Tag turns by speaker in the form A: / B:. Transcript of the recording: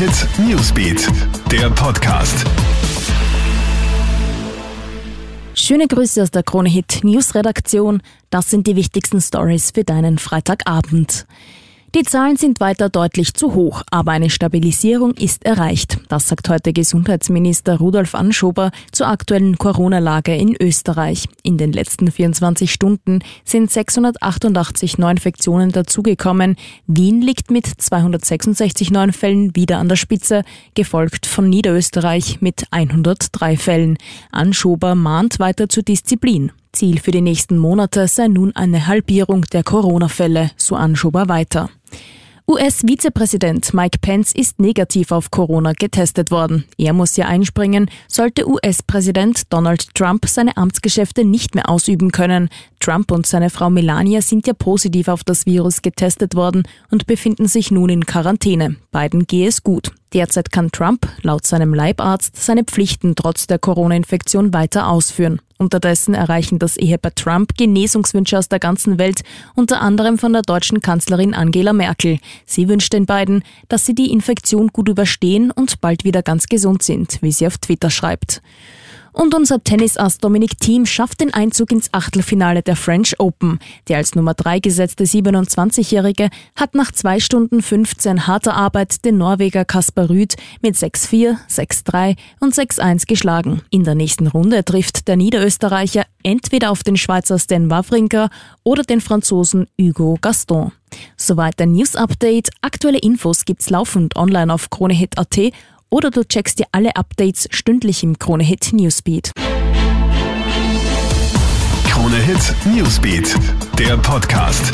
A: Hit Newsbeat, der Podcast.
B: Schöne Grüße aus der Krone Hit News Redaktion. Das sind die wichtigsten Stories für deinen Freitagabend. Die Zahlen sind weiter deutlich zu hoch, aber eine Stabilisierung ist erreicht. Das sagt heute Gesundheitsminister Rudolf Anschober zur aktuellen Corona-Lage in Österreich. In den letzten 24 Stunden sind 688 Neuinfektionen dazugekommen. Wien liegt mit 266 neuen Fällen wieder an der Spitze, gefolgt von Niederösterreich mit 103 Fällen. Anschober mahnt weiter zur Disziplin. Ziel für die nächsten Monate sei nun eine Halbierung der Corona-Fälle, so Anschober weiter. US-Vizepräsident Mike Pence ist negativ auf Corona getestet worden. Er muss ja einspringen, sollte US-Präsident Donald Trump seine Amtsgeschäfte nicht mehr ausüben können. Trump und seine Frau Melania sind ja positiv auf das Virus getestet worden und befinden sich nun in Quarantäne. Beiden gehe es gut. Derzeit kann Trump, laut seinem Leibarzt, seine Pflichten trotz der Corona-Infektion weiter ausführen. Unterdessen erreichen das Ehepaar Trump Genesungswünsche aus der ganzen Welt, unter anderem von der deutschen Kanzlerin Angela Merkel. Sie wünscht den beiden, dass sie die Infektion gut überstehen und bald wieder ganz gesund sind, wie sie auf Twitter schreibt. Und unser Tennisass Dominik Thiem schafft den Einzug ins Achtelfinale der French Open. Der als Nummer 3 gesetzte 27-Jährige hat nach 2 Stunden 15 harter Arbeit den Norweger Kaspar Rüth mit 6-4, 6-3 und 6-1 geschlagen. In der nächsten Runde trifft der Niederösterreicher entweder auf den Schweizer Stan Wawrinka oder den Franzosen Hugo Gaston. Soweit der News Update. Aktuelle Infos gibt's laufend online auf kronehit.at oder du checkst dir alle Updates stündlich im Kronehit Newsbeat.
A: Kronehit Newsbeat, der Podcast.